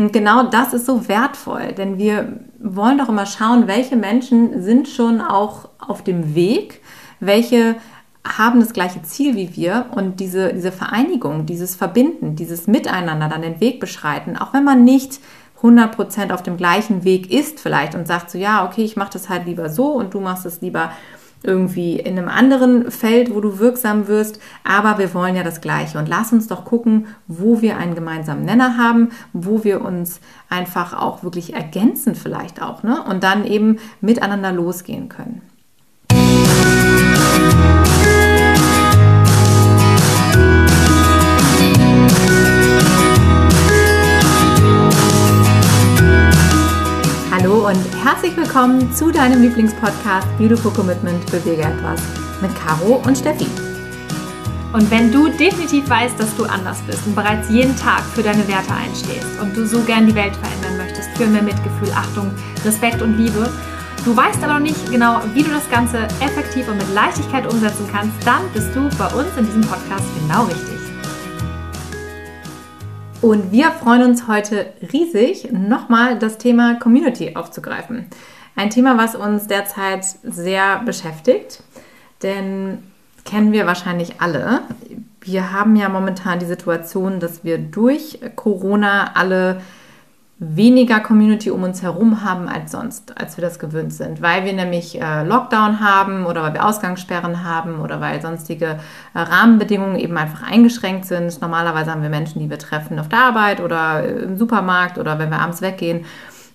Und genau das ist so wertvoll, denn wir wollen doch immer schauen, welche Menschen sind schon auch auf dem Weg, welche haben das gleiche Ziel wie wir und diese, diese Vereinigung, dieses Verbinden, dieses Miteinander dann den Weg beschreiten, auch wenn man nicht 100% auf dem gleichen Weg ist vielleicht und sagt so, ja, okay, ich mache das halt lieber so und du machst es lieber irgendwie in einem anderen Feld, wo du wirksam wirst, aber wir wollen ja das Gleiche und lass uns doch gucken, wo wir einen gemeinsamen Nenner haben, wo wir uns einfach auch wirklich ergänzen vielleicht auch, ne? Und dann eben miteinander losgehen können. Hallo und herzlich willkommen zu deinem Lieblingspodcast Beautiful Commitment Bewege etwas mit Caro und Steffi. Und wenn du definitiv weißt, dass du anders bist und bereits jeden Tag für deine Werte einstehst und du so gern die Welt verändern möchtest für mehr Mitgefühl, Achtung, Respekt und Liebe, du weißt aber noch nicht genau, wie du das Ganze effektiv und mit Leichtigkeit umsetzen kannst, dann bist du bei uns in diesem Podcast genau richtig. Und wir freuen uns heute riesig, nochmal das Thema Community aufzugreifen. Ein Thema, was uns derzeit sehr beschäftigt, denn kennen wir wahrscheinlich alle. Wir haben ja momentan die Situation, dass wir durch Corona alle weniger Community um uns herum haben als sonst, als wir das gewöhnt sind, weil wir nämlich äh, Lockdown haben oder weil wir Ausgangssperren haben oder weil sonstige äh, Rahmenbedingungen eben einfach eingeschränkt sind. Normalerweise haben wir Menschen, die wir treffen auf der Arbeit oder äh, im Supermarkt oder wenn wir abends weggehen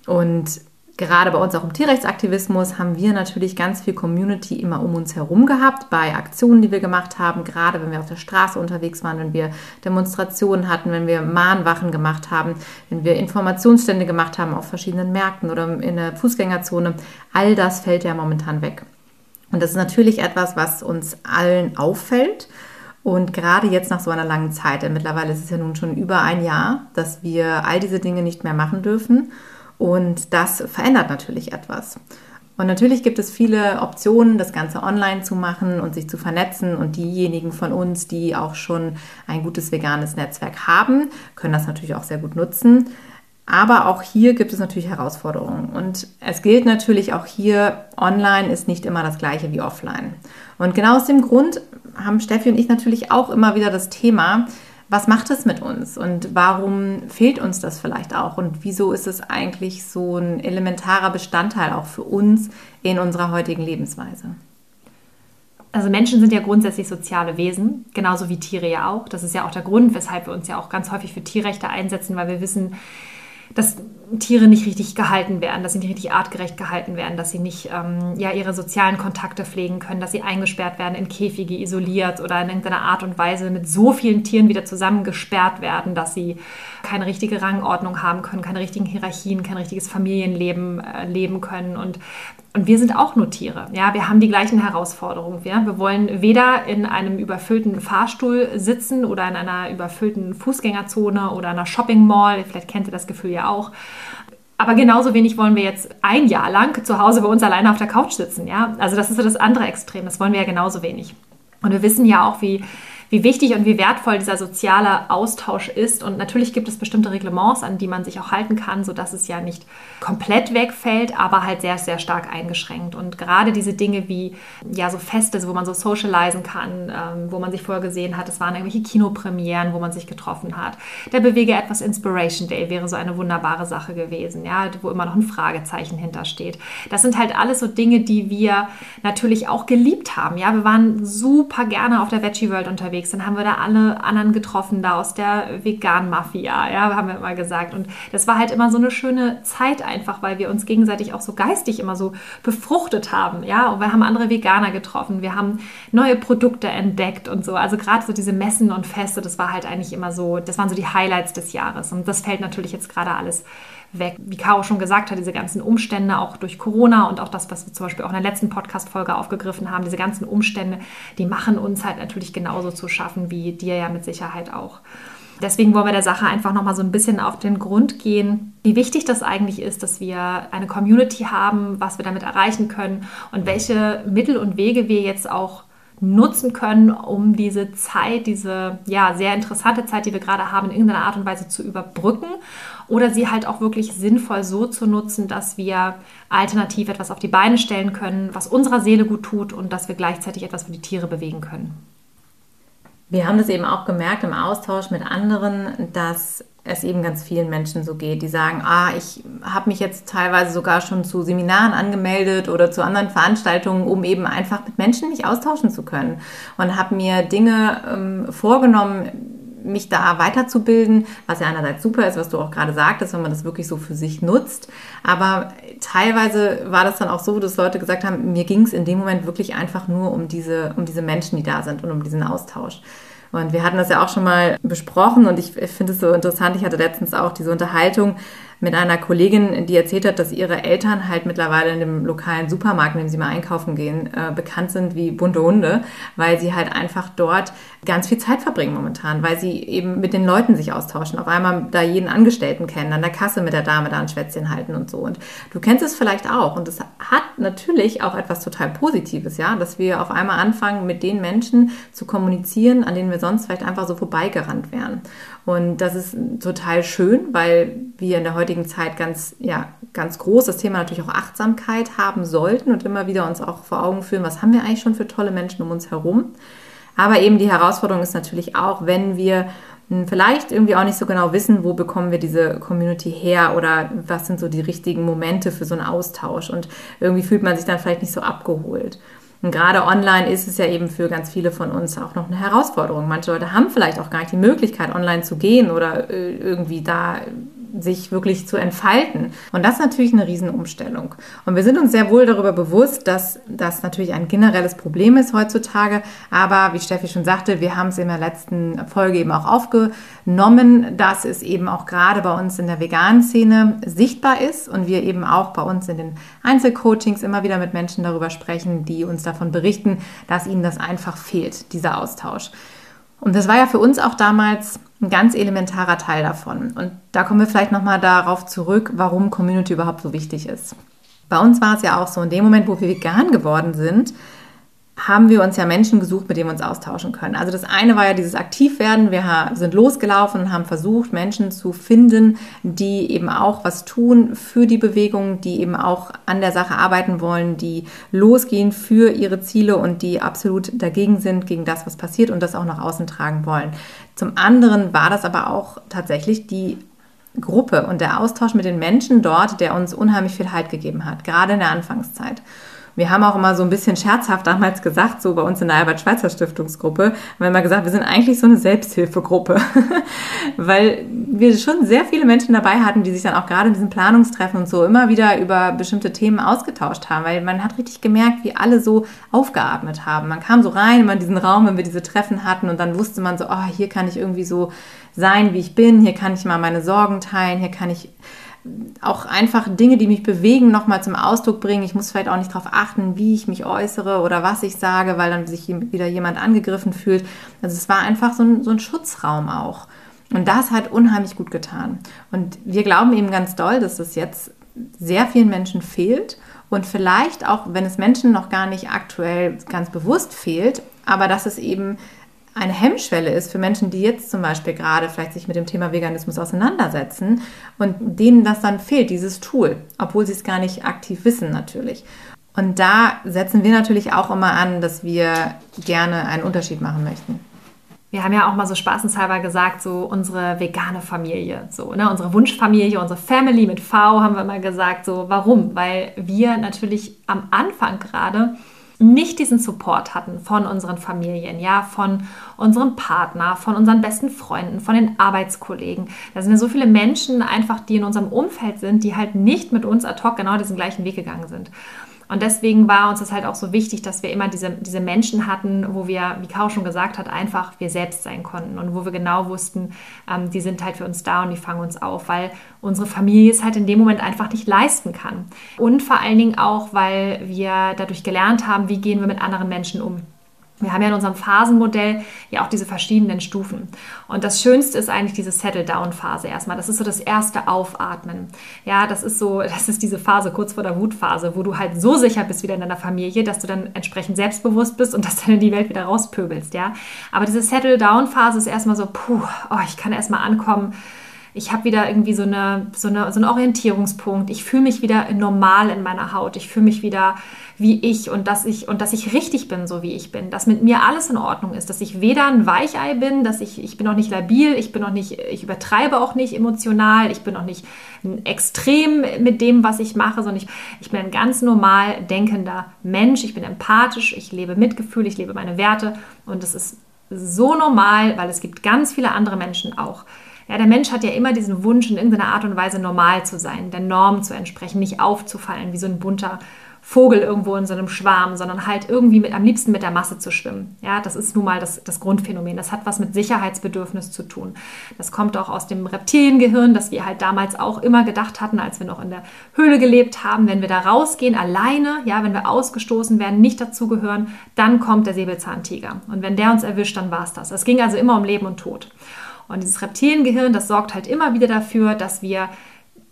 und gerade bei uns auch im Tierrechtsaktivismus haben wir natürlich ganz viel Community immer um uns herum gehabt, bei Aktionen, die wir gemacht haben, gerade wenn wir auf der Straße unterwegs waren, wenn wir Demonstrationen hatten, wenn wir Mahnwachen gemacht haben, wenn wir Informationsstände gemacht haben auf verschiedenen Märkten oder in der Fußgängerzone. All das fällt ja momentan weg. Und das ist natürlich etwas, was uns allen auffällt. Und gerade jetzt nach so einer langen Zeit, denn mittlerweile ist es ja nun schon über ein Jahr, dass wir all diese Dinge nicht mehr machen dürfen. Und das verändert natürlich etwas. Und natürlich gibt es viele Optionen, das Ganze online zu machen und sich zu vernetzen. Und diejenigen von uns, die auch schon ein gutes veganes Netzwerk haben, können das natürlich auch sehr gut nutzen. Aber auch hier gibt es natürlich Herausforderungen. Und es gilt natürlich auch hier, online ist nicht immer das gleiche wie offline. Und genau aus dem Grund haben Steffi und ich natürlich auch immer wieder das Thema, was macht es mit uns und warum fehlt uns das vielleicht auch und wieso ist es eigentlich so ein elementarer Bestandteil auch für uns in unserer heutigen Lebensweise? Also Menschen sind ja grundsätzlich soziale Wesen, genauso wie Tiere ja auch. Das ist ja auch der Grund, weshalb wir uns ja auch ganz häufig für Tierrechte einsetzen, weil wir wissen, dass Tiere nicht richtig gehalten werden, dass sie nicht richtig artgerecht gehalten werden, dass sie nicht ähm, ja, ihre sozialen Kontakte pflegen können, dass sie eingesperrt werden in Käfige, isoliert oder in irgendeiner Art und Weise mit so vielen Tieren wieder zusammengesperrt werden, dass sie keine richtige Rangordnung haben können, keine richtigen Hierarchien, kein richtiges Familienleben äh, leben können. Und und wir sind auch nur Tiere. Ja, wir haben die gleichen Herausforderungen. Ja? Wir wollen weder in einem überfüllten Fahrstuhl sitzen oder in einer überfüllten Fußgängerzone oder einer Shopping Mall. Vielleicht kennt ihr das Gefühl ja auch. Aber genauso wenig wollen wir jetzt ein Jahr lang zu Hause bei uns alleine auf der Couch sitzen. Ja, also das ist so das andere Extrem. Das wollen wir ja genauso wenig. Und wir wissen ja auch, wie wie wichtig und wie wertvoll dieser soziale Austausch ist. Und natürlich gibt es bestimmte Reglements, an die man sich auch halten kann, sodass es ja nicht komplett wegfällt, aber halt sehr, sehr stark eingeschränkt. Und gerade diese Dinge wie ja so Feste, wo man so socialisen kann, ähm, wo man sich vorher gesehen hat, es waren irgendwelche Kinopremieren, wo man sich getroffen hat. Der Bewege etwas Inspiration Day wäre so eine wunderbare Sache gewesen, ja, wo immer noch ein Fragezeichen hintersteht. Das sind halt alles so Dinge, die wir natürlich auch geliebt haben. Ja, wir waren super gerne auf der Veggie World unterwegs unterwegs. Dann haben wir da alle anderen getroffen, da aus der Vegan-Mafia, ja, haben wir immer gesagt. Und das war halt immer so eine schöne Zeit einfach, weil wir uns gegenseitig auch so geistig immer so befruchtet haben, ja. Und wir haben andere Veganer getroffen, wir haben neue Produkte entdeckt und so. Also gerade so diese Messen und Feste, das war halt eigentlich immer so, das waren so die Highlights des Jahres. Und das fällt natürlich jetzt gerade alles weg. Wie Caro schon gesagt hat, diese ganzen Umstände auch durch Corona und auch das, was wir zum Beispiel auch in der letzten Podcast-Folge aufgegriffen haben, diese ganzen Umstände, die machen uns halt natürlich genauso zu schaffen wie dir ja mit Sicherheit auch. Deswegen wollen wir der Sache einfach nochmal so ein bisschen auf den Grund gehen, wie wichtig das eigentlich ist, dass wir eine Community haben, was wir damit erreichen können und welche Mittel und Wege wir jetzt auch nutzen können, um diese Zeit, diese ja sehr interessante Zeit, die wir gerade haben, in irgendeiner Art und Weise zu überbrücken oder sie halt auch wirklich sinnvoll so zu nutzen, dass wir alternativ etwas auf die Beine stellen können, was unserer Seele gut tut und dass wir gleichzeitig etwas für die Tiere bewegen können. Wir haben das eben auch gemerkt im Austausch mit anderen, dass es eben ganz vielen Menschen so geht, die sagen, ah, ich habe mich jetzt teilweise sogar schon zu Seminaren angemeldet oder zu anderen Veranstaltungen, um eben einfach mit Menschen mich austauschen zu können und habe mir Dinge ähm, vorgenommen, mich da weiterzubilden, was ja einerseits super ist, was du auch gerade sagtest, wenn man das wirklich so für sich nutzt. Aber teilweise war das dann auch so, dass Leute gesagt haben, mir ging es in dem Moment wirklich einfach nur um diese, um diese Menschen, die da sind und um diesen Austausch. Und wir hatten das ja auch schon mal besprochen und ich finde es so interessant. Ich hatte letztens auch diese Unterhaltung mit einer Kollegin, die erzählt hat, dass ihre Eltern halt mittlerweile in dem lokalen Supermarkt, in dem sie mal einkaufen gehen, äh, bekannt sind wie bunte Hunde, weil sie halt einfach dort ganz viel Zeit verbringen momentan, weil sie eben mit den Leuten sich austauschen, auf einmal da jeden Angestellten kennen, an der Kasse mit der Dame da ein Schwätzchen halten und so. Und du kennst es vielleicht auch und es hat natürlich auch etwas total Positives, ja, dass wir auf einmal anfangen, mit den Menschen zu kommunizieren, an denen wir sonst vielleicht einfach so vorbeigerannt wären. Und das ist total schön, weil wir in der heutigen Zeit ganz, ja, ganz groß das Thema natürlich auch Achtsamkeit haben sollten und immer wieder uns auch vor Augen führen, was haben wir eigentlich schon für tolle Menschen um uns herum. Aber eben die Herausforderung ist natürlich auch, wenn wir hm, vielleicht irgendwie auch nicht so genau wissen, wo bekommen wir diese Community her oder was sind so die richtigen Momente für so einen Austausch. Und irgendwie fühlt man sich dann vielleicht nicht so abgeholt. Und gerade online ist es ja eben für ganz viele von uns auch noch eine Herausforderung. Manche Leute haben vielleicht auch gar nicht die Möglichkeit, online zu gehen oder äh, irgendwie da sich wirklich zu entfalten. Und das ist natürlich eine Riesenumstellung. Und wir sind uns sehr wohl darüber bewusst, dass das natürlich ein generelles Problem ist heutzutage. Aber wie Steffi schon sagte, wir haben es in der letzten Folge eben auch aufgenommen, dass es eben auch gerade bei uns in der veganen Szene sichtbar ist und wir eben auch bei uns in den Einzelcoachings immer wieder mit Menschen darüber sprechen, die uns davon berichten, dass ihnen das einfach fehlt, dieser Austausch. Und das war ja für uns auch damals ein ganz elementarer Teil davon. Und da kommen wir vielleicht nochmal darauf zurück, warum Community überhaupt so wichtig ist. Bei uns war es ja auch so, in dem Moment, wo wir vegan geworden sind, haben wir uns ja Menschen gesucht, mit denen wir uns austauschen können. Also das eine war ja dieses Aktivwerden. Wir sind losgelaufen und haben versucht, Menschen zu finden, die eben auch was tun für die Bewegung, die eben auch an der Sache arbeiten wollen, die losgehen für ihre Ziele und die absolut dagegen sind, gegen das, was passiert und das auch nach außen tragen wollen. Zum anderen war das aber auch tatsächlich die Gruppe und der Austausch mit den Menschen dort, der uns unheimlich viel Halt gegeben hat, gerade in der Anfangszeit. Wir haben auch immer so ein bisschen scherzhaft damals gesagt, so bei uns in der Albert-Schweitzer Stiftungsgruppe, haben wir immer gesagt, wir sind eigentlich so eine Selbsthilfegruppe, weil wir schon sehr viele Menschen dabei hatten, die sich dann auch gerade in diesen Planungstreffen und so immer wieder über bestimmte Themen ausgetauscht haben, weil man hat richtig gemerkt, wie alle so aufgeatmet haben. Man kam so rein immer in diesen Raum, wenn wir diese Treffen hatten und dann wusste man so, oh, hier kann ich irgendwie so sein, wie ich bin, hier kann ich mal meine Sorgen teilen, hier kann ich auch einfach Dinge, die mich bewegen, nochmal zum Ausdruck bringen. Ich muss vielleicht auch nicht darauf achten, wie ich mich äußere oder was ich sage, weil dann sich wieder jemand angegriffen fühlt. Also es war einfach so ein, so ein Schutzraum auch. Und das hat unheimlich gut getan. Und wir glauben eben ganz doll, dass das jetzt sehr vielen Menschen fehlt und vielleicht auch, wenn es Menschen noch gar nicht aktuell ganz bewusst fehlt, aber dass es eben eine Hemmschwelle ist für Menschen, die jetzt zum Beispiel gerade vielleicht sich mit dem Thema Veganismus auseinandersetzen und denen das dann fehlt, dieses Tool, obwohl sie es gar nicht aktiv wissen natürlich. Und da setzen wir natürlich auch immer an, dass wir gerne einen Unterschied machen möchten. Wir haben ja auch mal so spaßenshalber gesagt, so unsere vegane Familie, so, ne, unsere Wunschfamilie, unsere Family mit V haben wir mal gesagt, so, warum? Weil wir natürlich am Anfang gerade nicht diesen Support hatten von unseren Familien, ja, von unserem Partner, von unseren besten Freunden, von den Arbeitskollegen. Da sind ja so viele Menschen einfach, die in unserem Umfeld sind, die halt nicht mit uns ad hoc genau diesen gleichen Weg gegangen sind. Und deswegen war uns das halt auch so wichtig, dass wir immer diese, diese Menschen hatten, wo wir, wie Kau schon gesagt hat, einfach wir selbst sein konnten und wo wir genau wussten, ähm, die sind halt für uns da und die fangen uns auf, weil unsere Familie es halt in dem Moment einfach nicht leisten kann. Und vor allen Dingen auch, weil wir dadurch gelernt haben, wie gehen wir mit anderen Menschen um. Wir haben ja in unserem Phasenmodell ja auch diese verschiedenen Stufen. Und das Schönste ist eigentlich diese Settle-Down-Phase erstmal. Das ist so das erste Aufatmen. Ja, das ist so, das ist diese Phase kurz vor der Wutphase, wo du halt so sicher bist wieder in deiner Familie, dass du dann entsprechend selbstbewusst bist und dass dann in die Welt wieder rauspöbelst, ja. Aber diese Settle-Down-Phase ist erstmal so, puh, oh, ich kann erstmal ankommen ich habe wieder irgendwie so, eine, so, eine, so einen Orientierungspunkt. Ich fühle mich wieder normal in meiner Haut. Ich fühle mich wieder wie ich und dass ich und dass ich richtig bin, so wie ich bin. Dass mit mir alles in Ordnung ist. Dass ich weder ein Weichei bin, dass ich, ich bin auch nicht labil, ich bin auch nicht, ich übertreibe auch nicht emotional, ich bin auch nicht extrem mit dem, was ich mache, sondern ich, ich bin ein ganz normal denkender Mensch. Ich bin empathisch, ich lebe Mitgefühl, ich lebe meine Werte und es ist so normal, weil es gibt ganz viele andere Menschen auch. Ja, der Mensch hat ja immer diesen Wunsch, in irgendeiner Art und Weise normal zu sein, der Norm zu entsprechen, nicht aufzufallen wie so ein bunter Vogel irgendwo in so einem Schwarm, sondern halt irgendwie mit, am liebsten mit der Masse zu schwimmen. Ja, das ist nun mal das, das Grundphänomen. Das hat was mit Sicherheitsbedürfnis zu tun. Das kommt auch aus dem Reptiliengehirn, das wir halt damals auch immer gedacht hatten, als wir noch in der Höhle gelebt haben. Wenn wir da rausgehen, alleine, ja, wenn wir ausgestoßen werden, nicht dazugehören, dann kommt der Säbelzahntiger. Und wenn der uns erwischt, dann war es das. Es ging also immer um Leben und Tod. Und dieses Reptiliengehirn, das sorgt halt immer wieder dafür, dass wir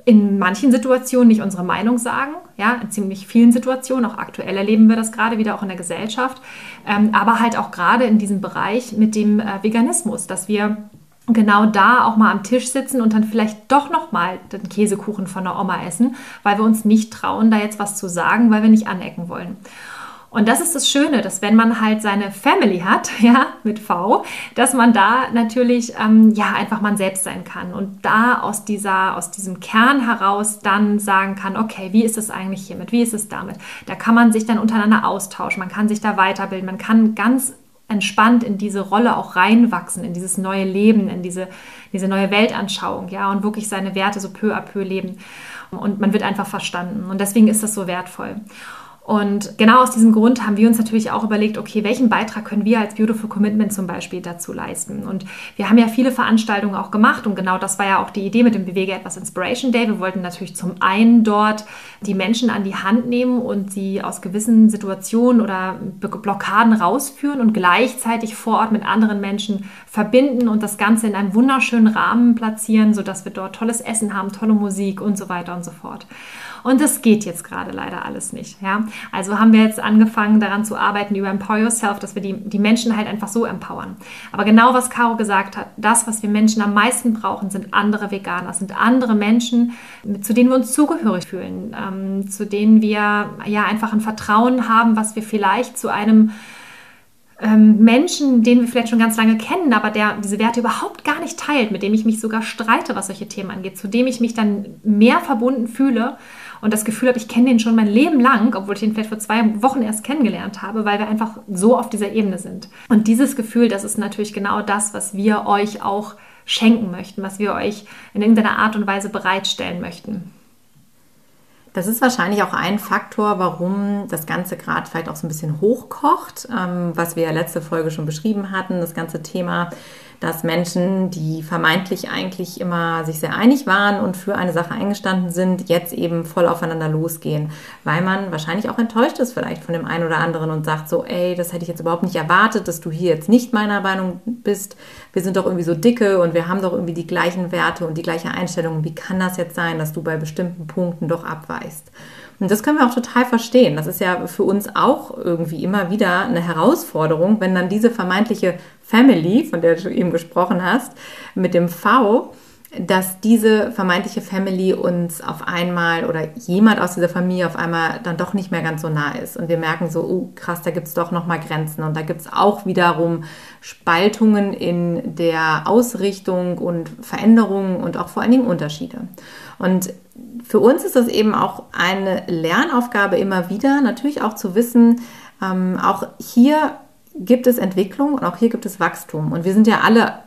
in manchen Situationen nicht unsere Meinung sagen, ja, in ziemlich vielen Situationen, auch aktuell erleben wir das gerade wieder auch in der Gesellschaft, ähm, aber halt auch gerade in diesem Bereich mit dem äh, Veganismus, dass wir genau da auch mal am Tisch sitzen und dann vielleicht doch noch mal den Käsekuchen von der Oma essen, weil wir uns nicht trauen, da jetzt was zu sagen, weil wir nicht anecken wollen. Und das ist das Schöne, dass wenn man halt seine Family hat, ja, mit V, dass man da natürlich ähm, ja einfach man selbst sein kann und da aus dieser, aus diesem Kern heraus dann sagen kann, okay, wie ist es eigentlich hiermit, wie ist es damit? Da kann man sich dann untereinander austauschen, man kann sich da weiterbilden, man kann ganz entspannt in diese Rolle auch reinwachsen, in dieses neue Leben, in diese, diese neue Weltanschauung, ja, und wirklich seine Werte so peu à peu leben. Und man wird einfach verstanden. Und deswegen ist das so wertvoll. Und genau aus diesem Grund haben wir uns natürlich auch überlegt, okay, welchen Beitrag können wir als Beautiful Commitment zum Beispiel dazu leisten? Und wir haben ja viele Veranstaltungen auch gemacht und genau das war ja auch die Idee mit dem Bewege etwas Inspiration Day. Wir wollten natürlich zum einen dort die Menschen an die Hand nehmen und sie aus gewissen Situationen oder Blockaden rausführen und gleichzeitig vor Ort mit anderen Menschen verbinden und das Ganze in einem wunderschönen Rahmen platzieren, sodass wir dort tolles Essen haben, tolle Musik und so weiter und so fort. Und das geht jetzt gerade leider alles nicht. Ja? Also haben wir jetzt angefangen daran zu arbeiten über Empower Yourself, dass wir die, die Menschen halt einfach so empowern. Aber genau was Caro gesagt hat, das, was wir Menschen am meisten brauchen, sind andere Veganer, sind andere Menschen, zu denen wir uns zugehörig fühlen, ähm, zu denen wir ja einfach ein Vertrauen haben, was wir vielleicht zu einem ähm, Menschen, den wir vielleicht schon ganz lange kennen, aber der diese Werte überhaupt gar nicht teilt, mit dem ich mich sogar streite, was solche Themen angeht, zu dem ich mich dann mehr verbunden fühle und das Gefühl habe, ich kenne den schon mein Leben lang, obwohl ich ihn vielleicht vor zwei Wochen erst kennengelernt habe, weil wir einfach so auf dieser Ebene sind. Und dieses Gefühl, das ist natürlich genau das, was wir euch auch schenken möchten, was wir euch in irgendeiner Art und Weise bereitstellen möchten. Das ist wahrscheinlich auch ein Faktor, warum das Ganze gerade vielleicht auch so ein bisschen hochkocht, ähm, was wir ja letzte Folge schon beschrieben hatten, das ganze Thema dass Menschen, die vermeintlich eigentlich immer sich sehr einig waren und für eine Sache eingestanden sind, jetzt eben voll aufeinander losgehen, weil man wahrscheinlich auch enttäuscht ist vielleicht von dem einen oder anderen und sagt so, ey, das hätte ich jetzt überhaupt nicht erwartet, dass du hier jetzt nicht meiner Meinung bist. Wir sind doch irgendwie so dicke und wir haben doch irgendwie die gleichen Werte und die gleiche Einstellung. Wie kann das jetzt sein, dass du bei bestimmten Punkten doch abweichst? Und das können wir auch total verstehen. Das ist ja für uns auch irgendwie immer wieder eine Herausforderung, wenn dann diese vermeintliche Family, von der du eben gesprochen hast, mit dem V, dass diese vermeintliche Family uns auf einmal oder jemand aus dieser Familie auf einmal dann doch nicht mehr ganz so nah ist. Und wir merken so, oh krass, da gibt es doch nochmal Grenzen. Und da gibt es auch wiederum Spaltungen in der Ausrichtung und Veränderungen und auch vor allen Dingen Unterschiede. Und für uns ist das eben auch eine Lernaufgabe immer wieder, natürlich auch zu wissen, ähm, auch hier gibt es Entwicklung und auch hier gibt es Wachstum. Und wir sind ja alle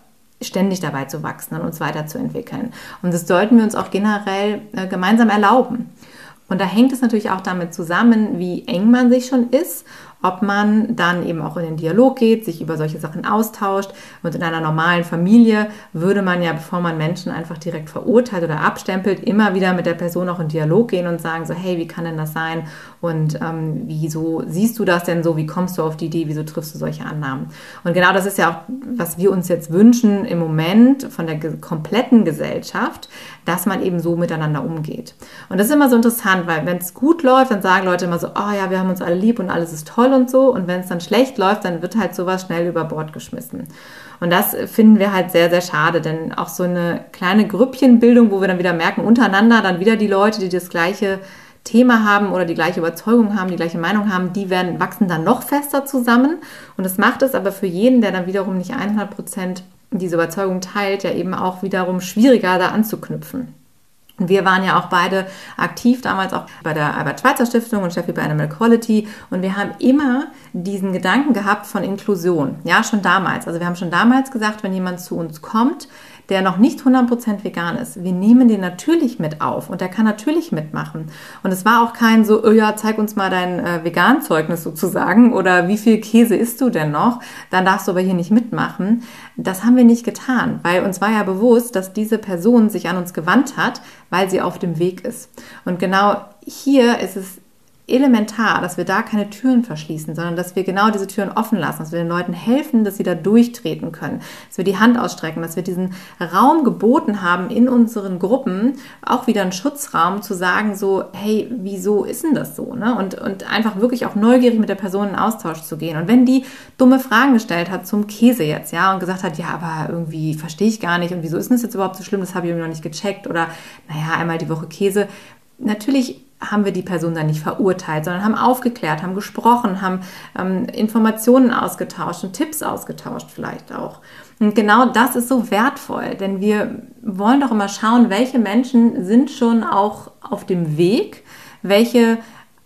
ständig dabei zu wachsen und uns weiterzuentwickeln. Und das sollten wir uns auch generell äh, gemeinsam erlauben. Und da hängt es natürlich auch damit zusammen, wie eng man sich schon ist ob man dann eben auch in den Dialog geht, sich über solche Sachen austauscht. Und in einer normalen Familie würde man ja, bevor man Menschen einfach direkt verurteilt oder abstempelt, immer wieder mit der Person auch in Dialog gehen und sagen so, hey, wie kann denn das sein? Und ähm, wieso siehst du das denn so? Wie kommst du auf die Idee? Wieso triffst du solche Annahmen? Und genau das ist ja auch, was wir uns jetzt wünschen im Moment von der kompletten Gesellschaft, dass man eben so miteinander umgeht. Und das ist immer so interessant, weil wenn es gut läuft, dann sagen Leute immer so, oh ja, wir haben uns alle lieb und alles ist toll und so. Und wenn es dann schlecht läuft, dann wird halt sowas schnell über Bord geschmissen. Und das finden wir halt sehr, sehr schade, denn auch so eine kleine Grüppchenbildung, wo wir dann wieder merken, untereinander dann wieder die Leute, die das gleiche Thema haben oder die gleiche Überzeugung haben, die gleiche Meinung haben, die werden, wachsen dann noch fester zusammen. Und das macht es aber für jeden, der dann wiederum nicht 100 Prozent diese Überzeugung teilt, ja eben auch wiederum schwieriger da anzuknüpfen. Wir waren ja auch beide aktiv damals auch bei der Albert-Schweitzer Stiftung und Steffi bei Animal Quality. Und wir haben immer diesen Gedanken gehabt von Inklusion. Ja, schon damals. Also wir haben schon damals gesagt, wenn jemand zu uns kommt, der noch nicht 100% vegan ist, wir nehmen den natürlich mit auf und der kann natürlich mitmachen. Und es war auch kein so, oh ja, zeig uns mal dein äh, Veganzeugnis sozusagen oder wie viel Käse isst du denn noch, dann darfst du aber hier nicht mitmachen. Das haben wir nicht getan, weil uns war ja bewusst, dass diese Person sich an uns gewandt hat, weil sie auf dem Weg ist. Und genau hier ist es elementar, dass wir da keine Türen verschließen, sondern dass wir genau diese Türen offen lassen, dass wir den Leuten helfen, dass sie da durchtreten können, dass wir die Hand ausstrecken, dass wir diesen Raum geboten haben in unseren Gruppen, auch wieder einen Schutzraum zu sagen, so, hey, wieso ist denn das so? Ne? Und, und einfach wirklich auch neugierig mit der Person in Austausch zu gehen. Und wenn die dumme Fragen gestellt hat zum Käse jetzt, ja, und gesagt hat, ja, aber irgendwie verstehe ich gar nicht und wieso ist das jetzt überhaupt so schlimm, das habe ich mir noch nicht gecheckt oder, naja, einmal die Woche Käse. Natürlich haben wir die Person dann nicht verurteilt, sondern haben aufgeklärt, haben gesprochen, haben ähm, Informationen ausgetauscht und Tipps ausgetauscht vielleicht auch. Und genau das ist so wertvoll, denn wir wollen doch immer schauen, welche Menschen sind schon auch auf dem Weg, welche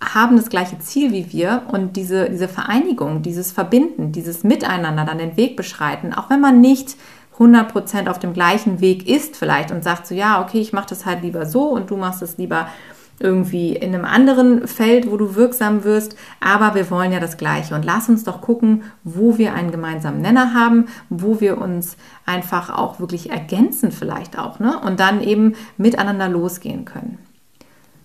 haben das gleiche Ziel wie wir und diese, diese Vereinigung, dieses Verbinden, dieses Miteinander dann den Weg beschreiten, auch wenn man nicht 100% auf dem gleichen Weg ist vielleicht und sagt so, ja, okay, ich mache das halt lieber so und du machst es lieber irgendwie in einem anderen Feld, wo du wirksam wirst, aber wir wollen ja das Gleiche. Und lass uns doch gucken, wo wir einen gemeinsamen Nenner haben, wo wir uns einfach auch wirklich ergänzen vielleicht auch, ne? Und dann eben miteinander losgehen können.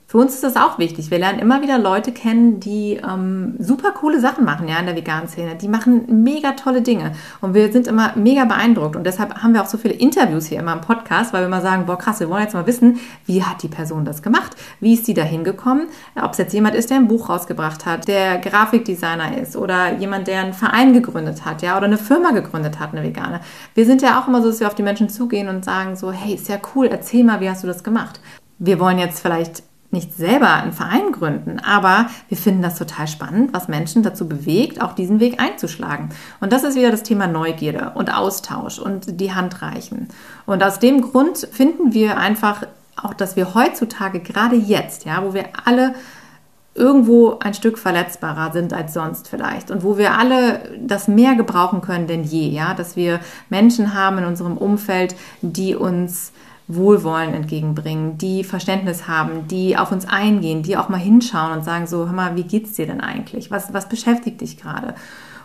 Für uns ist das auch wichtig. Wir lernen immer wieder Leute kennen, die ähm, super coole Sachen machen, ja, in der veganen Szene. Die machen mega tolle Dinge. Und wir sind immer mega beeindruckt. Und deshalb haben wir auch so viele Interviews hier immer im Podcast, weil wir immer sagen, boah, krass, wir wollen jetzt mal wissen, wie hat die Person das gemacht? Wie ist die da hingekommen? Ob es jetzt jemand ist, der ein Buch rausgebracht hat, der Grafikdesigner ist oder jemand, der einen Verein gegründet hat, ja, oder eine Firma gegründet hat, eine vegane. Wir sind ja auch immer so, dass wir auf die Menschen zugehen und sagen so, hey, ist ja cool, erzähl mal, wie hast du das gemacht? Wir wollen jetzt vielleicht nicht selber einen Verein gründen, aber wir finden das total spannend, was Menschen dazu bewegt, auch diesen Weg einzuschlagen. Und das ist wieder das Thema Neugierde und Austausch und die Hand reichen. Und aus dem Grund finden wir einfach auch, dass wir heutzutage, gerade jetzt, ja, wo wir alle irgendwo ein Stück verletzbarer sind als sonst vielleicht und wo wir alle das mehr gebrauchen können denn je, ja, dass wir Menschen haben in unserem Umfeld, die uns Wohlwollen entgegenbringen, die Verständnis haben, die auf uns eingehen, die auch mal hinschauen und sagen so, hör mal, wie geht's dir denn eigentlich? Was, was beschäftigt dich gerade?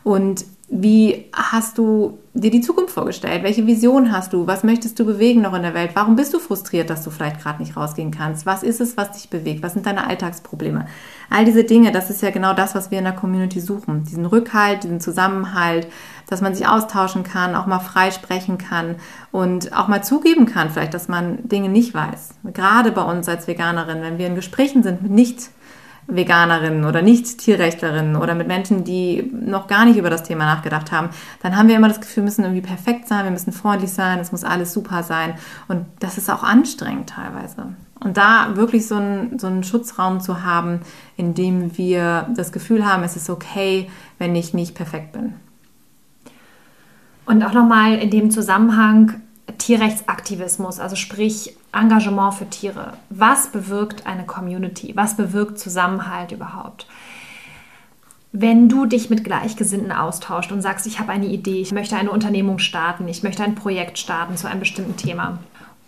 Und wie hast du dir die Zukunft vorgestellt? Welche Vision hast du? Was möchtest du bewegen noch in der Welt? Warum bist du frustriert, dass du vielleicht gerade nicht rausgehen kannst? Was ist es, was dich bewegt? Was sind deine Alltagsprobleme? All diese Dinge, das ist ja genau das, was wir in der Community suchen. Diesen Rückhalt, diesen Zusammenhalt, dass man sich austauschen kann, auch mal frei sprechen kann und auch mal zugeben kann, vielleicht, dass man Dinge nicht weiß. Gerade bei uns als Veganerin, wenn wir in Gesprächen sind mit nicht Veganerinnen oder Nicht-Tierrechtlerinnen oder mit Menschen, die noch gar nicht über das Thema nachgedacht haben, dann haben wir immer das Gefühl, wir müssen irgendwie perfekt sein, wir müssen freundlich sein, es muss alles super sein. Und das ist auch anstrengend teilweise. Und da wirklich so einen, so einen Schutzraum zu haben, in dem wir das Gefühl haben, es ist okay, wenn ich nicht perfekt bin. Und auch nochmal in dem Zusammenhang Tierrechtsaktivismus, also sprich Engagement für Tiere. Was bewirkt eine Community? Was bewirkt Zusammenhalt überhaupt? Wenn du dich mit Gleichgesinnten austauscht und sagst, ich habe eine Idee, ich möchte eine Unternehmung starten, ich möchte ein Projekt starten zu einem bestimmten Thema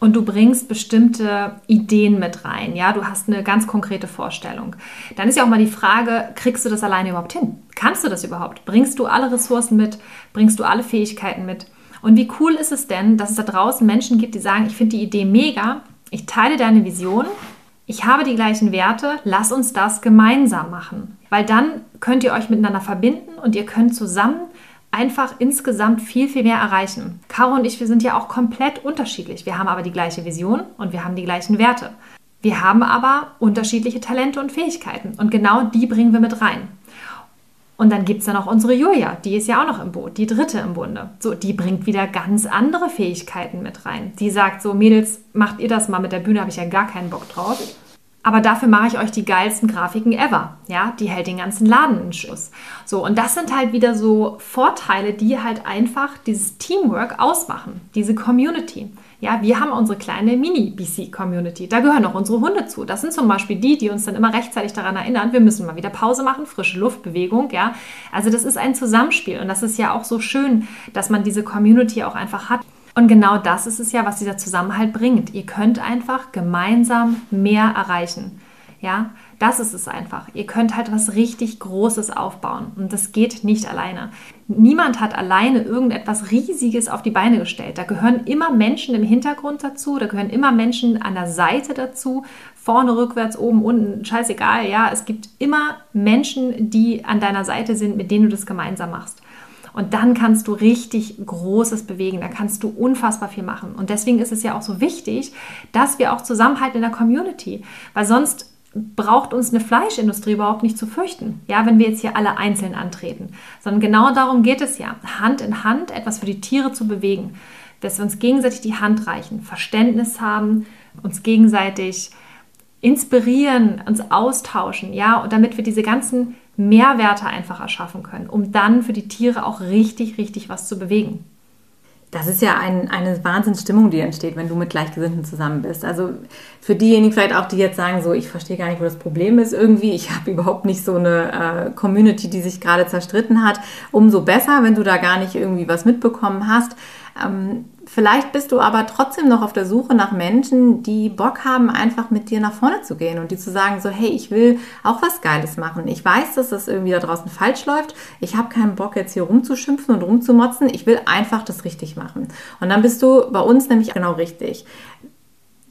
und du bringst bestimmte Ideen mit rein, ja, du hast eine ganz konkrete Vorstellung, dann ist ja auch mal die Frage, kriegst du das alleine überhaupt hin? Kannst du das überhaupt? Bringst du alle Ressourcen mit? Bringst du alle Fähigkeiten mit? Und wie cool ist es denn, dass es da draußen Menschen gibt, die sagen, ich finde die Idee mega, ich teile deine Vision, ich habe die gleichen Werte, lass uns das gemeinsam machen. Weil dann könnt ihr euch miteinander verbinden und ihr könnt zusammen einfach insgesamt viel, viel mehr erreichen. Caro und ich, wir sind ja auch komplett unterschiedlich. Wir haben aber die gleiche Vision und wir haben die gleichen Werte. Wir haben aber unterschiedliche Talente und Fähigkeiten und genau die bringen wir mit rein. Und dann gibt es dann auch unsere Julia, die ist ja auch noch im Boot, die dritte im Bunde. So, die bringt wieder ganz andere Fähigkeiten mit rein. Die sagt so, Mädels, macht ihr das mal mit der Bühne, habe ich ja gar keinen Bock drauf. Aber dafür mache ich euch die geilsten Grafiken ever. Ja, die hält den ganzen Laden in Schuss. So, und das sind halt wieder so Vorteile, die halt einfach dieses Teamwork ausmachen, diese Community. Ja, wir haben unsere kleine Mini-BC-Community. Da gehören auch unsere Hunde zu. Das sind zum Beispiel die, die uns dann immer rechtzeitig daran erinnern, wir müssen mal wieder Pause machen, frische Luftbewegung. Ja, also das ist ein Zusammenspiel und das ist ja auch so schön, dass man diese Community auch einfach hat. Und genau das ist es ja, was dieser Zusammenhalt bringt. Ihr könnt einfach gemeinsam mehr erreichen. Ja, das ist es einfach. Ihr könnt halt was richtig Großes aufbauen und das geht nicht alleine. Niemand hat alleine irgendetwas Riesiges auf die Beine gestellt. Da gehören immer Menschen im Hintergrund dazu, da gehören immer Menschen an der Seite dazu, vorne, rückwärts, oben, unten, scheißegal. Ja, es gibt immer Menschen, die an deiner Seite sind, mit denen du das gemeinsam machst. Und dann kannst du richtig Großes bewegen, da kannst du unfassbar viel machen. Und deswegen ist es ja auch so wichtig, dass wir auch zusammenhalten in der Community, weil sonst braucht uns eine Fleischindustrie überhaupt nicht zu fürchten, ja, wenn wir jetzt hier alle einzeln antreten, sondern genau darum geht es ja, Hand in Hand etwas für die Tiere zu bewegen, dass wir uns gegenseitig die Hand reichen, Verständnis haben, uns gegenseitig inspirieren, uns austauschen, ja, und damit wir diese ganzen Mehrwerte einfach erschaffen können, um dann für die Tiere auch richtig, richtig was zu bewegen. Das ist ja ein, eine Wahnsinnsstimmung, die entsteht, wenn du mit Gleichgesinnten zusammen bist. Also für diejenigen vielleicht auch, die jetzt sagen, so ich verstehe gar nicht, wo das Problem ist irgendwie, ich habe überhaupt nicht so eine äh, Community, die sich gerade zerstritten hat, umso besser, wenn du da gar nicht irgendwie was mitbekommen hast. Ähm, Vielleicht bist du aber trotzdem noch auf der Suche nach Menschen, die Bock haben, einfach mit dir nach vorne zu gehen und die zu sagen, so, hey, ich will auch was Geiles machen. Ich weiß, dass das irgendwie da draußen falsch läuft. Ich habe keinen Bock, jetzt hier rumzuschimpfen und rumzumotzen. Ich will einfach das richtig machen. Und dann bist du bei uns nämlich genau richtig.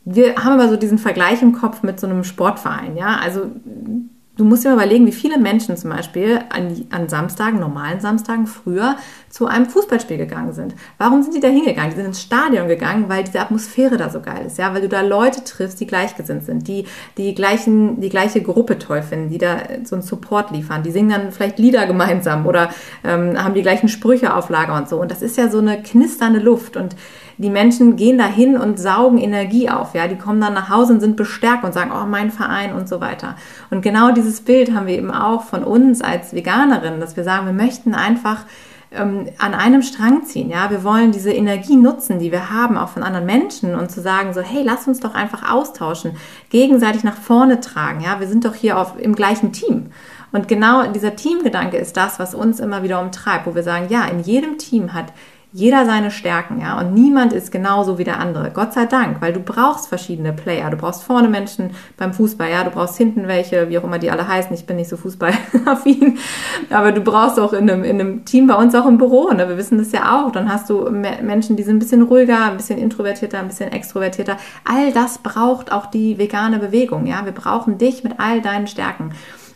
Wir haben aber so diesen Vergleich im Kopf mit so einem Sportverein, ja. Also Du musst dir mal überlegen, wie viele Menschen zum Beispiel an, an Samstagen, normalen Samstagen früher zu einem Fußballspiel gegangen sind. Warum sind die da hingegangen? Die sind ins Stadion gegangen, weil diese Atmosphäre da so geil ist, ja, weil du da Leute triffst, die gleichgesinnt sind, die die gleichen, die gleiche Gruppe toll finden, die da so einen Support liefern. Die singen dann vielleicht Lieder gemeinsam oder ähm, haben die gleichen Sprüche auf Lager und so. Und das ist ja so eine knisternde Luft und die Menschen gehen dahin und saugen Energie auf, ja, die kommen dann nach Hause und sind bestärkt und sagen, oh, mein Verein und so weiter. Und genau dieses Bild haben wir eben auch von uns als Veganerin, dass wir sagen, wir möchten einfach ähm, an einem Strang ziehen, ja, wir wollen diese Energie nutzen, die wir haben, auch von anderen Menschen und zu sagen so, hey, lass uns doch einfach austauschen, gegenseitig nach vorne tragen, ja, wir sind doch hier auf, im gleichen Team. Und genau dieser Teamgedanke ist das, was uns immer wieder umtreibt, wo wir sagen, ja, in jedem Team hat jeder seine Stärken, ja, und niemand ist genauso wie der andere. Gott sei Dank, weil du brauchst verschiedene Player. Du brauchst vorne Menschen beim Fußball, ja, du brauchst hinten welche, wie auch immer die alle heißen. Ich bin nicht so fußballaffin, aber du brauchst auch in einem, in einem Team bei uns auch im Büro, ne? wir wissen das ja auch. Dann hast du Menschen, die sind ein bisschen ruhiger, ein bisschen introvertierter, ein bisschen extrovertierter. All das braucht auch die vegane Bewegung, ja. Wir brauchen dich mit all deinen Stärken.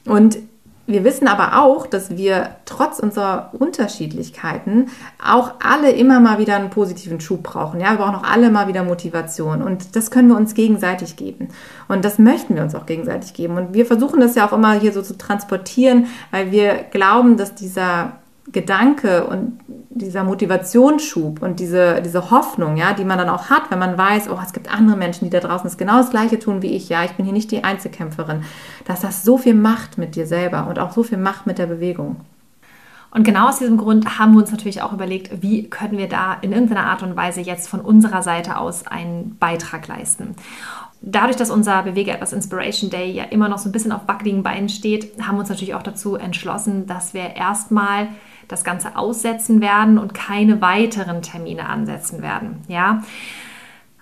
Und wir wissen aber auch, dass wir trotz unserer Unterschiedlichkeiten auch alle immer mal wieder einen positiven Schub brauchen. Ja, wir brauchen auch alle mal wieder Motivation und das können wir uns gegenseitig geben. Und das möchten wir uns auch gegenseitig geben. Und wir versuchen das ja auch immer hier so zu transportieren, weil wir glauben, dass dieser Gedanke und dieser Motivationsschub und diese, diese Hoffnung, ja, die man dann auch hat, wenn man weiß, oh, es gibt andere Menschen, die da draußen das genau das Gleiche tun wie ich, ja, ich bin hier nicht die Einzelkämpferin, dass das so viel macht mit dir selber und auch so viel macht mit der Bewegung. Und genau aus diesem Grund haben wir uns natürlich auch überlegt, wie können wir da in irgendeiner Art und Weise jetzt von unserer Seite aus einen Beitrag leisten. Dadurch, dass unser Bewege etwas Inspiration Day ja immer noch so ein bisschen auf wackeligen Beinen steht, haben wir uns natürlich auch dazu entschlossen, dass wir erstmal das Ganze aussetzen werden und keine weiteren Termine ansetzen werden. Ja.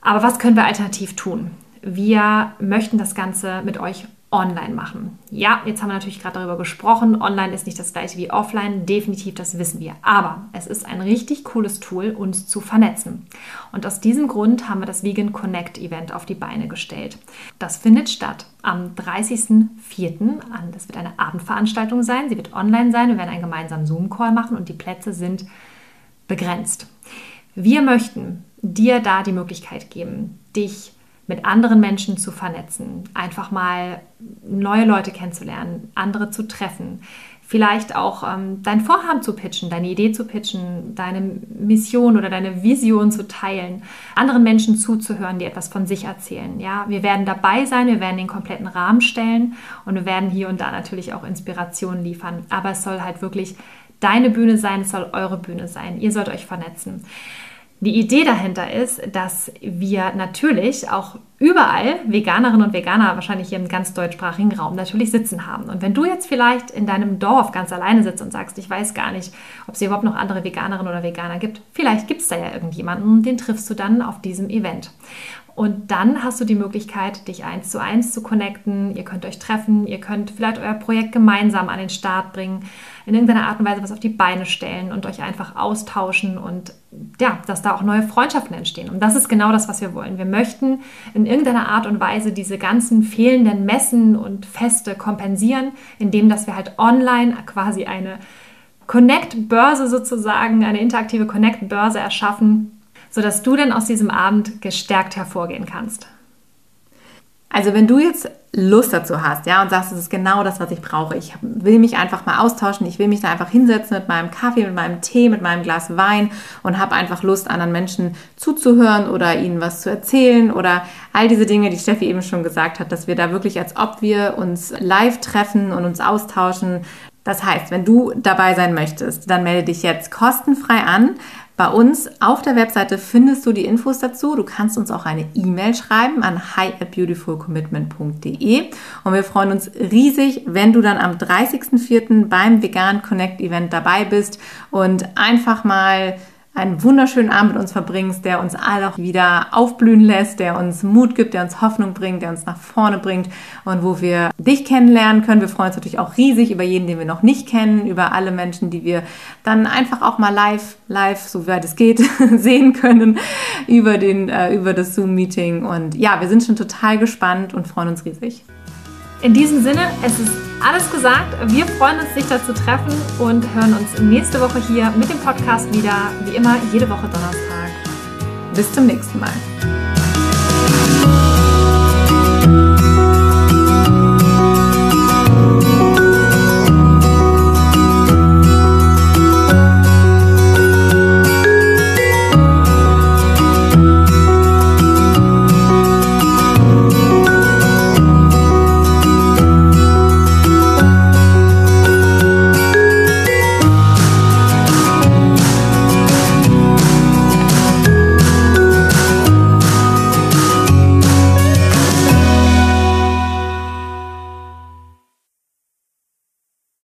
Aber was können wir alternativ tun? Wir möchten das Ganze mit euch online machen. Ja, jetzt haben wir natürlich gerade darüber gesprochen. Online ist nicht das gleiche wie offline. Definitiv, das wissen wir. Aber es ist ein richtig cooles Tool, uns zu vernetzen. Und aus diesem Grund haben wir das Vegan Connect Event auf die Beine gestellt. Das findet statt am 30.04. Das wird eine Abendveranstaltung sein. Sie wird online sein. Wir werden einen gemeinsamen Zoom-Call machen und die Plätze sind begrenzt. Wir möchten dir da die Möglichkeit geben, dich mit anderen Menschen zu vernetzen, einfach mal neue Leute kennenzulernen, andere zu treffen, vielleicht auch ähm, dein Vorhaben zu pitchen, deine Idee zu pitchen, deine Mission oder deine Vision zu teilen, anderen Menschen zuzuhören, die etwas von sich erzählen. Ja, wir werden dabei sein, wir werden den kompletten Rahmen stellen und wir werden hier und da natürlich auch Inspirationen liefern. Aber es soll halt wirklich deine Bühne sein, es soll eure Bühne sein. Ihr sollt euch vernetzen. Die Idee dahinter ist, dass wir natürlich auch überall Veganerinnen und Veganer, wahrscheinlich hier im ganz deutschsprachigen Raum, natürlich sitzen haben. Und wenn du jetzt vielleicht in deinem Dorf ganz alleine sitzt und sagst, ich weiß gar nicht, ob es überhaupt noch andere Veganerinnen oder Veganer gibt, vielleicht gibt es da ja irgendjemanden, den triffst du dann auf diesem Event. Und dann hast du die Möglichkeit, dich eins zu eins zu connecten. Ihr könnt euch treffen, ihr könnt vielleicht euer Projekt gemeinsam an den Start bringen, in irgendeiner Art und Weise was auf die Beine stellen und euch einfach austauschen und ja, dass da auch neue Freundschaften entstehen. Und das ist genau das, was wir wollen. Wir möchten in irgendeiner Art und Weise diese ganzen fehlenden Messen und Feste kompensieren, indem dass wir halt online quasi eine Connect-Börse sozusagen, eine interaktive Connect-Börse erschaffen, sodass du dann aus diesem Abend gestärkt hervorgehen kannst. Also wenn du jetzt Lust dazu hast, ja, und sagst, das ist genau das, was ich brauche. Ich will mich einfach mal austauschen, ich will mich da einfach hinsetzen mit meinem Kaffee, mit meinem Tee, mit meinem Glas Wein und habe einfach Lust, anderen Menschen zuzuhören oder ihnen was zu erzählen oder all diese Dinge, die Steffi eben schon gesagt hat, dass wir da wirklich, als ob wir uns live treffen und uns austauschen. Das heißt, wenn du dabei sein möchtest, dann melde dich jetzt kostenfrei an bei uns auf der Webseite findest du die Infos dazu. Du kannst uns auch eine E-Mail schreiben an hi at beautifulcommitment.de und wir freuen uns riesig, wenn du dann am 30.04. beim Vegan Connect Event dabei bist und einfach mal einen wunderschönen Abend mit uns verbringst, der uns alle auch wieder aufblühen lässt, der uns Mut gibt, der uns Hoffnung bringt, der uns nach vorne bringt und wo wir dich kennenlernen können. Wir freuen uns natürlich auch riesig über jeden, den wir noch nicht kennen, über alle Menschen, die wir dann einfach auch mal live, live, so weit es geht, sehen können über den, äh, über das Zoom-Meeting. Und ja, wir sind schon total gespannt und freuen uns riesig. In diesem Sinne, es ist alles gesagt. Wir freuen uns, dich da zu treffen und hören uns nächste Woche hier mit dem Podcast wieder. Wie immer, jede Woche Donnerstag. Bis zum nächsten Mal.